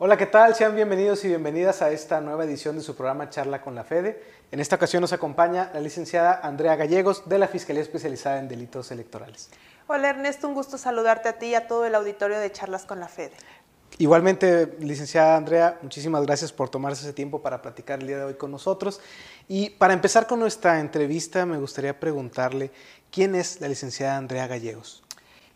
Hola, ¿qué tal? Sean bienvenidos y bienvenidas a esta nueva edición de su programa Charla con la Fede. En esta ocasión nos acompaña la licenciada Andrea Gallegos de la Fiscalía Especializada en Delitos Electorales. Hola Ernesto, un gusto saludarte a ti y a todo el auditorio de Charlas con la Fede. Igualmente, licenciada Andrea, muchísimas gracias por tomarse ese tiempo para platicar el día de hoy con nosotros. Y para empezar con nuestra entrevista, me gustaría preguntarle, ¿quién es la licenciada Andrea Gallegos?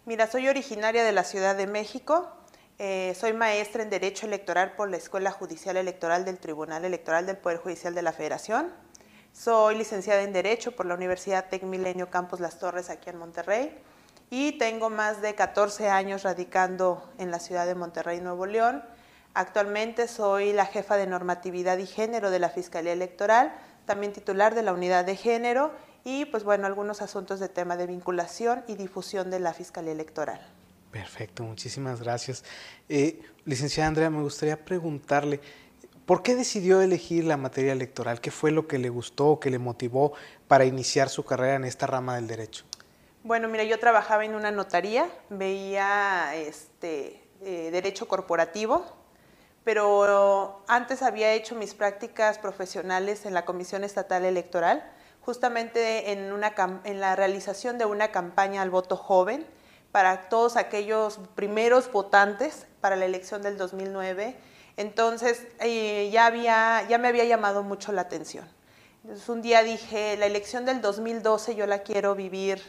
Mira, soy originaria de la Ciudad de México, eh, soy maestra en Derecho Electoral por la Escuela Judicial Electoral del Tribunal Electoral del Poder Judicial de la Federación. Soy licenciada en Derecho por la Universidad Tec Milenio Campus Las Torres aquí en Monterrey y tengo más de 14 años radicando en la ciudad de Monterrey, Nuevo León. Actualmente soy la jefa de normatividad y género de la Fiscalía Electoral, también titular de la unidad de género y pues bueno, algunos asuntos de tema de vinculación y difusión de la Fiscalía Electoral. Perfecto, muchísimas gracias. Eh, licenciada Andrea, me gustaría preguntarle, ¿por qué decidió elegir la materia electoral? ¿Qué fue lo que le gustó o que le motivó para iniciar su carrera en esta rama del derecho? Bueno, mira, yo trabajaba en una notaría, veía este, eh, derecho corporativo, pero antes había hecho mis prácticas profesionales en la Comisión Estatal Electoral, justamente en, la realización de una campaña al voto joven para todos aquellos primeros votantes para la elección del 2009. Entonces eh, ya, había, ya me había llamado mucho la atención. Entonces un día dije, la elección del 2012 yo la quiero vivir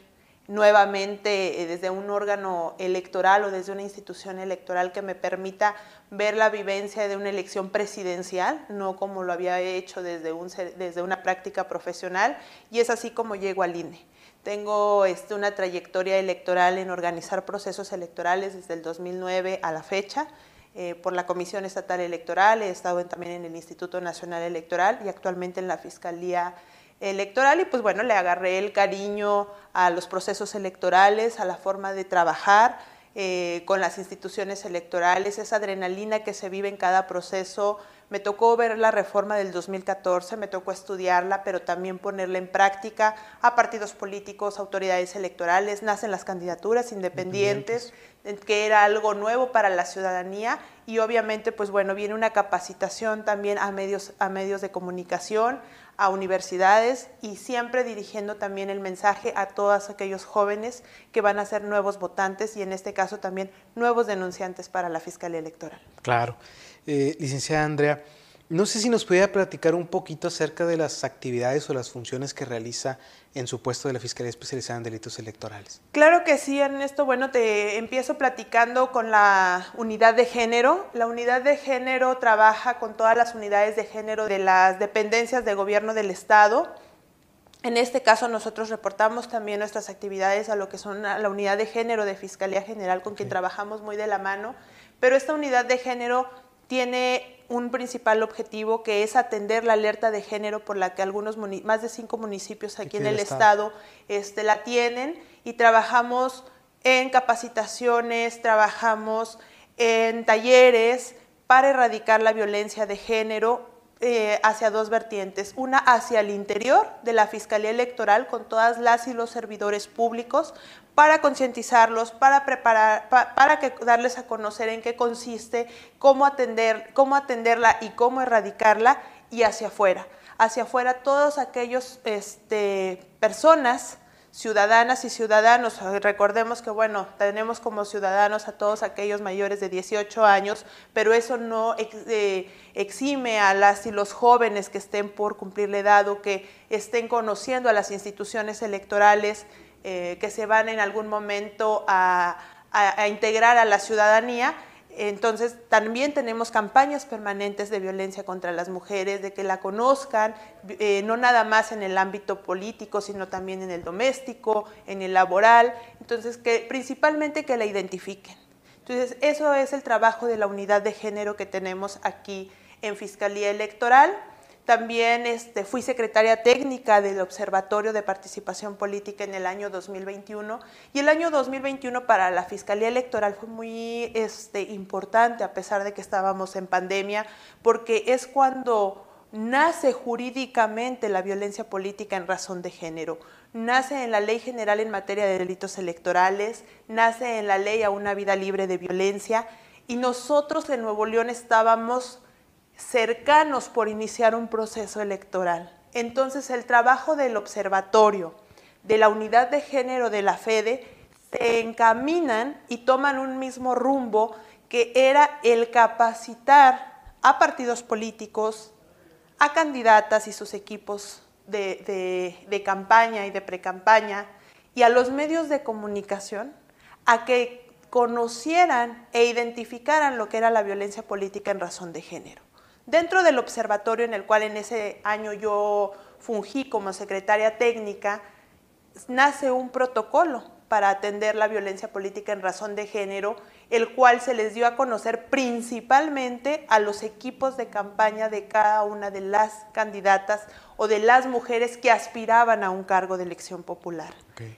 nuevamente eh, desde un órgano electoral o desde una institución electoral que me permita ver la vivencia de una elección presidencial, no como lo había hecho desde, un, desde una práctica profesional, y es así como llego al INE. Tengo este, una trayectoria electoral en organizar procesos electorales desde el 2009 a la fecha. Eh, por la Comisión Estatal Electoral, he estado también en el Instituto Nacional Electoral y actualmente en la Fiscalía electoral y pues bueno, le agarré el cariño a los procesos electorales, a la forma de trabajar eh, con las instituciones electorales, esa adrenalina que se vive en cada proceso. Me tocó ver la reforma del 2014, me tocó estudiarla, pero también ponerla en práctica. A partidos políticos, autoridades electorales, nacen las candidaturas independientes, que era algo nuevo para la ciudadanía. Y obviamente pues bueno, viene una capacitación también a medios, a medios de comunicación, a universidades y siempre dirigiendo también el mensaje a todos aquellos jóvenes que van a ser nuevos votantes y en este caso también nuevos denunciantes para la Fiscalía Electoral. Claro. Eh, licenciada Andrea, no sé si nos pudiera platicar un poquito acerca de las actividades o las funciones que realiza en su puesto de la Fiscalía Especializada en Delitos Electorales. Claro que sí, Ernesto. Bueno, te empiezo platicando con la unidad de género. La unidad de género trabaja con todas las unidades de género de las dependencias de gobierno del Estado. En este caso nosotros reportamos también nuestras actividades a lo que son la unidad de género de Fiscalía General con quien trabajamos muy de la mano, pero esta unidad de género tiene un principal objetivo que es atender la alerta de género por la que algunos más de cinco municipios aquí, en el estado, este, la tienen y trabajamos en capacitaciones, trabajamos en talleres para erradicar la violencia de género eh, hacia dos vertientes, una hacia el interior de la Fiscalía Electoral con todas las y los servidores públicos para concientizarlos, para preparar, para que darles a conocer en qué consiste, cómo atender, cómo atenderla y cómo erradicarla y hacia afuera, hacia afuera todos aquellos este, personas ciudadanas y ciudadanos. Recordemos que, bueno, tenemos como ciudadanos a todos aquellos mayores de 18 años, pero eso no eh, exime a las y los jóvenes que estén por cumplir la edad o que estén conociendo a las instituciones electorales, eh, que se van en algún momento a integrar a la ciudadanía entonces, también tenemos campañas permanentes de violencia contra las mujeres, de que la conozcan, eh, no nada más en el ámbito político, sino también en el doméstico, en el laboral. Entonces, que principalmente que la identifiquen. Entonces, eso es el trabajo de la unidad de género que tenemos aquí en Fiscalía Electoral. También este, fui secretaria técnica del Observatorio de Participación Política en el año 2021 y el año 2021 para la Fiscalía Electoral fue muy este, importante a pesar de que estábamos en pandemia porque es cuando nace jurídicamente la violencia política en razón de género. Nace en la Ley General en materia de delitos electorales, nace en la Ley a una vida libre de violencia y nosotros en Nuevo León estábamos cercanos por iniciar un proceso electoral. Entonces el trabajo del observatorio, de la unidad de género de la FEDE, se encaminan y toman un mismo rumbo que era el capacitar a partidos políticos, a candidatas y sus equipos de, campaña y de precampaña, y a los medios de comunicación a que conocieran e identificaran lo que era la violencia política en razón de género. Dentro del observatorio en el cual en ese año yo fungí como secretaria técnica, nace un protocolo para atender la violencia política en razón de género, el cual se les dio a conocer principalmente a los equipos de campaña de cada una de las candidatas o de las mujeres que aspiraban a un cargo de elección popular,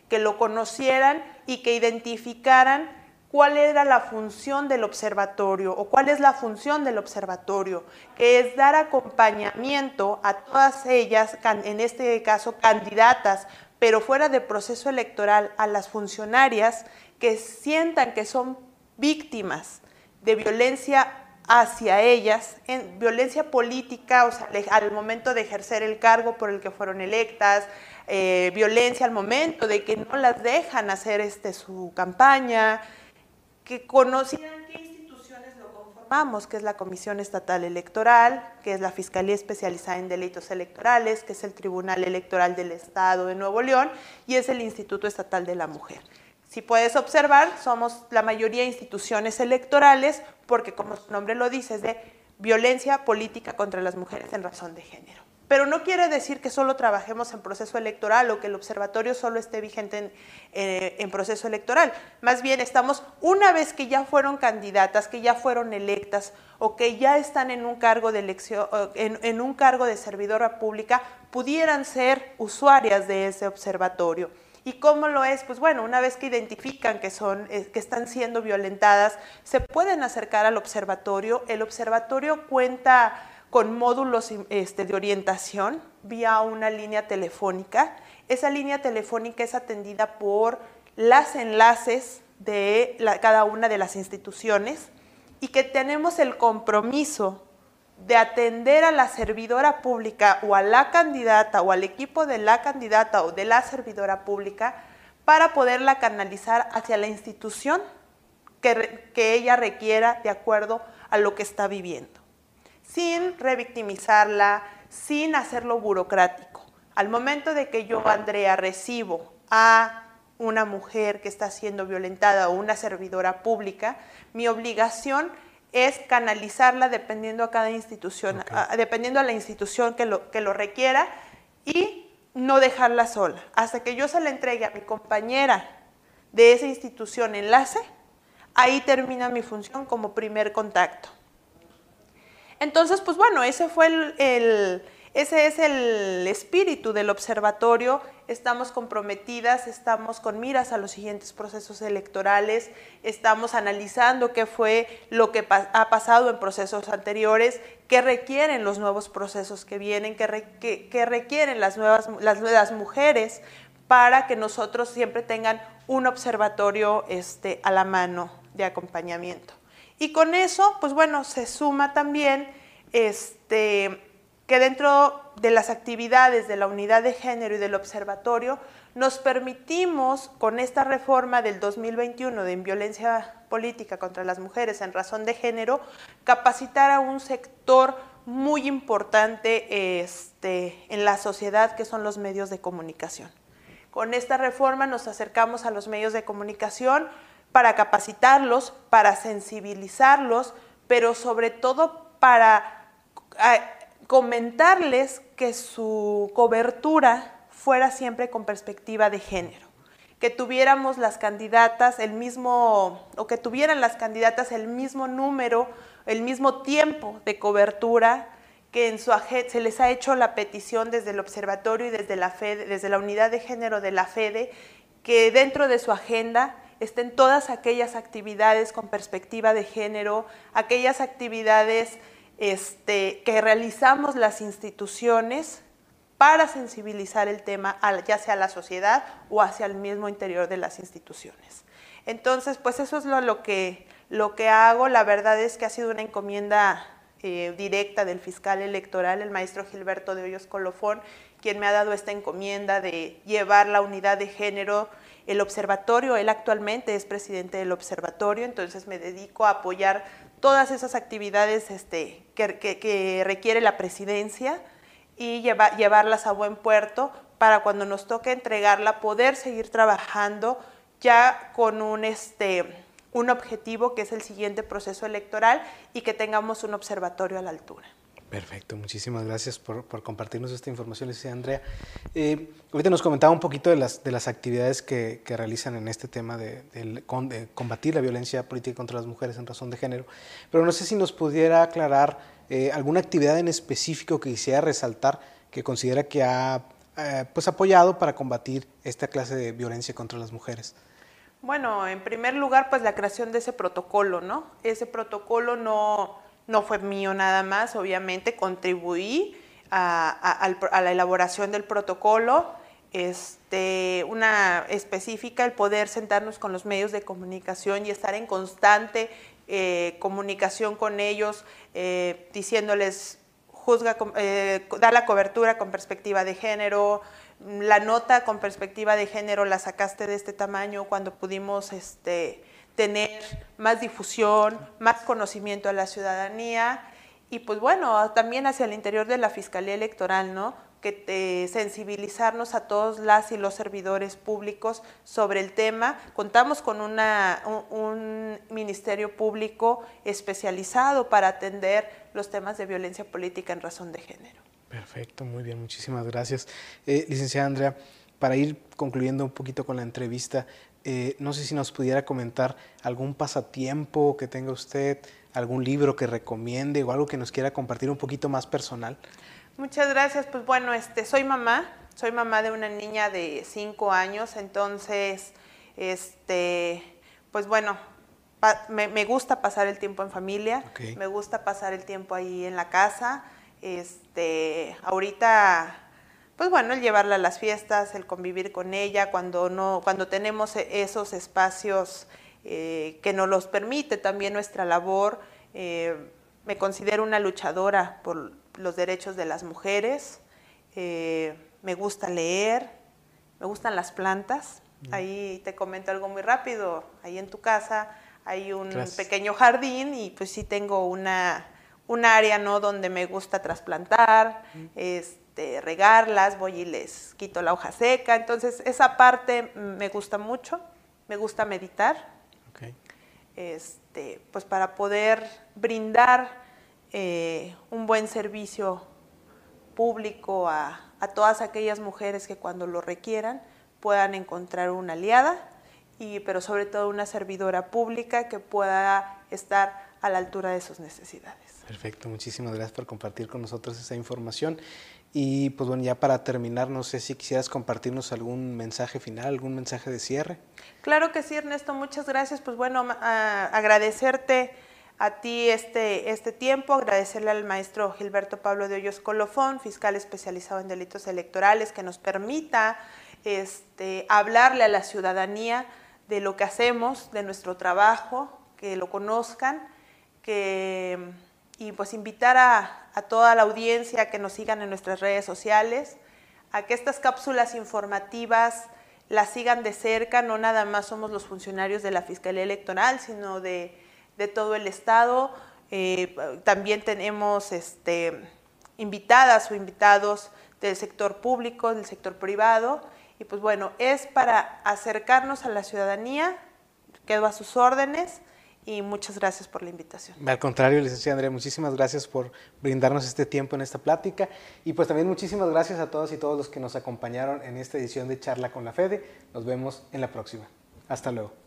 que lo conocieran y que identificaran cuál era la función del observatorio o cuál es la función del observatorio, que es dar acompañamiento a todas ellas, en este caso candidatas, pero fuera de proceso electoral a las funcionarias que sientan que son víctimas de violencia hacia ellas, en violencia política, o sea, al momento de ejercer el cargo por el que fueron electas, eh, violencia al momento de que no las dejan hacer este, su campaña, que conocían qué instituciones lo conformamos, que es la Comisión Estatal Electoral, que es la Fiscalía Especializada en Delitos Electorales, que es el Tribunal Electoral del Estado de Nuevo León y es el Instituto Estatal de la Mujer. Si puedes observar, somos la mayoría instituciones electorales porque, como su nombre lo dice, es de violencia política contra las mujeres en razón de género. Pero no quiere decir que solo trabajemos en proceso electoral o que el observatorio solo esté vigente eh, en, proceso electoral. Más bien estamos, una vez que ya fueron candidatas, que ya fueron electas o que ya están en un cargo de elección, en, en un cargo de servidora pública, pudieran ser usuarias de ese observatorio. ¿Y cómo lo es? Pues bueno, una vez que identifican que, son, eh, que están siendo violentadas, se pueden acercar al observatorio. El observatorio cuenta con módulos este, de orientación vía una línea telefónica. Esa línea telefónica es atendida por las enlaces de cada una de las instituciones y que tenemos el compromiso de atender a la servidora pública o a la candidata o al equipo de la candidata o de la servidora pública para poderla canalizar hacia la institución que, que ella requiera de acuerdo a lo que está viviendo sin revictimizarla, sin hacerlo burocrático. Al momento de que yo, Andrea, recibo a una mujer que está siendo violentada o una servidora pública, mi obligación es canalizarla dependiendo a cada institución, dependiendo a la institución que lo, que lo requiera y no dejarla sola. Hasta que yo se la entregue a mi compañera de esa institución enlace, ahí termina mi función como primer contacto. Entonces, pues bueno, ese fue el, ese es el espíritu del observatorio. Estamos comprometidas, estamos con miras a los siguientes procesos electorales, estamos analizando qué fue lo que ha pasado en procesos anteriores, qué requieren los nuevos procesos que vienen, qué, requieren las nuevas las, las, mujeres para que nosotros siempre tengan un observatorio este, a la mano de acompañamiento. Y con eso, pues bueno, se suma también este, que dentro de las actividades de la unidad de género y del observatorio nos permitimos, con esta reforma del 2021 de violencia política contra las mujeres en razón de género, capacitar a un sector muy importante este, en la sociedad que son los medios de comunicación. Con esta reforma nos acercamos a los medios de comunicación para capacitarlos, para sensibilizarlos, pero sobre todo para comentarles que su cobertura fuera siempre con perspectiva de género, que tuviéramos las candidatas el mismo, o que tuvieran las candidatas el mismo número, el mismo tiempo de cobertura, que en su se les ha hecho la petición desde el observatorio y desde la FEDE, desde la unidad de género de la FEDE, que dentro de su agenda estén todas aquellas actividades con perspectiva de género, aquellas actividades este, que realizamos las instituciones para sensibilizar el tema ya sea a la sociedad o hacia el mismo interior de las instituciones. Entonces, pues eso es lo, que, Lo que hago, la verdad es que ha sido una encomienda eh, directa del fiscal electoral, el maestro Gilberto de Hoyos Colofón, quien me ha dado esta encomienda de llevar la unidad de género, el observatorio, él actualmente es presidente del observatorio, entonces me dedico a apoyar todas esas actividades este, que, requiere la presidencia y llevarlas a buen puerto para cuando nos toque entregarla poder seguir trabajando ya con este, un objetivo que es el siguiente proceso electoral y que tengamos un observatorio a la altura. Perfecto, muchísimas gracias por, compartirnos esta información, Licencia Andrea. Eh, ahorita nos comentaba un poquito de las, de las actividades que, realizan en este tema de, combatir la violencia política contra las mujeres en razón de género, pero no sé si nos pudiera aclarar eh, alguna actividad en específico que quisiera resaltar que considera que ha eh, pues apoyado para combatir esta clase de violencia contra las mujeres. Bueno, en primer lugar, pues la creación de ese protocolo, ¿no? Ese protocolo no, no fue mío nada más, obviamente contribuí a, la elaboración del protocolo, este, una específica, el poder sentarnos con los medios de comunicación y estar en constante eh, comunicación con ellos, eh, diciéndoles juzga, eh, da la cobertura con perspectiva de género, la nota con perspectiva de género la sacaste de este tamaño cuando pudimos este, tener más difusión, más conocimiento a la ciudadanía y pues bueno, también hacia el interior de la Fiscalía Electoral, ¿no? que sensibilizarnos a todos las y los servidores públicos sobre el tema. Contamos con una, un, ministerio público especializado para atender los temas de violencia política en razón de género. Perfecto, muy bien, muchísimas gracias. Eh, licenciada Andrea, para ir concluyendo un poquito con la entrevista, eh, no sé si nos pudiera comentar algún pasatiempo que tenga usted, algún libro que recomiende o algo que nos quiera compartir un poquito más personal. Muchas gracias. Pues bueno, este, soy mamá, soy mamá de una niña de cinco años, entonces, este, pues bueno, me, gusta pasar el tiempo en familia, me gusta pasar el tiempo ahí en la casa. Este, ahorita, pues bueno, el llevarla a las fiestas, el convivir con ella, cuando no, cuando tenemos e, esos espacios eh, que nos los permite también nuestra labor. Eh, me considero una luchadora por los derechos de las mujeres, eh, me gusta leer, me gustan las plantas. Ahí te comento algo muy rápido, ahí en tu casa hay un pequeño jardín y pues sí tengo una, un área ¿no? donde me gusta trasplantar, este, regarlas, voy y les quito la hoja seca. Entonces esa parte me gusta mucho, me gusta meditar. Este, pues para poder brindar eh, un buen servicio público a, todas aquellas mujeres que cuando lo requieran puedan encontrar una aliada, y, pero sobre todo una servidora pública que pueda estar a la altura de sus necesidades. Perfecto, muchísimas gracias por compartir con nosotros esa información. Y pues bueno, ya para terminar, no sé si quisieras compartirnos algún mensaje final, algún mensaje de cierre. Claro que sí, Ernesto, muchas gracias. Pues bueno, agradecerte a ti este, este tiempo, agradecerle al maestro Gilberto Pablo de Hoyos Colofón, fiscal especializado en delitos electorales, que nos permita este, hablarle a la ciudadanía de lo que hacemos, de nuestro trabajo, que lo conozcan, que, y pues invitar a, toda la audiencia a que nos sigan en nuestras redes sociales, a que estas cápsulas informativas las sigan de cerca, no nada más somos los funcionarios de la Fiscalía Electoral, sino de de todo el estado. Eh, también tenemos este, invitadas o invitados del sector público, del sector privado. Y pues bueno, es para acercarnos a la ciudadanía, quedo a sus órdenes y muchas gracias por la invitación. Al contrario, licenciada Andrea, muchísimas gracias por brindarnos este tiempo en esta plática y pues también muchísimas gracias a todos y todos los que nos acompañaron en esta edición de Charla con la Fede. Nos vemos en la próxima. Hasta luego.